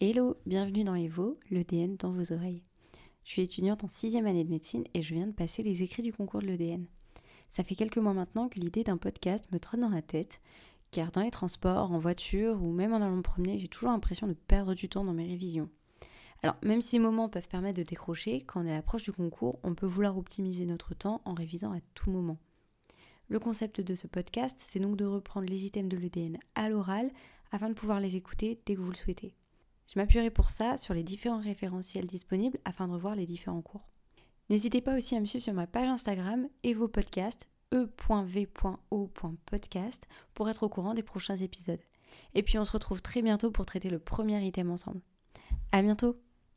Hello, bienvenue dans Evo, l'EDN dans vos oreilles. Je suis étudiante en sixième année de médecine et je viens de passer les écrits du concours de l'EDN. Ça fait quelques mois maintenant que l'idée d'un podcast me trotte dans la tête, car dans les transports, en voiture ou même en allant me promener, j'ai toujours l'impression de perdre du temps dans mes révisions. Alors, même si ces moments peuvent permettre de décrocher, quand on est à l'approche du concours, on peut vouloir optimiser notre temps en révisant à tout moment. Le concept de ce podcast, c'est donc de reprendre les items de l'EDN à l'oral afin de pouvoir les écouter dès que vous le souhaitez. Je m'appuierai pour ça sur les différents référentiels disponibles afin de revoir les différents cours. N'hésitez pas aussi à me suivre sur ma page Instagram et vos podcasts e.v.o.podcast pour être au courant des prochains épisodes. Et puis on se retrouve très bientôt pour traiter le premier item ensemble. À bientôt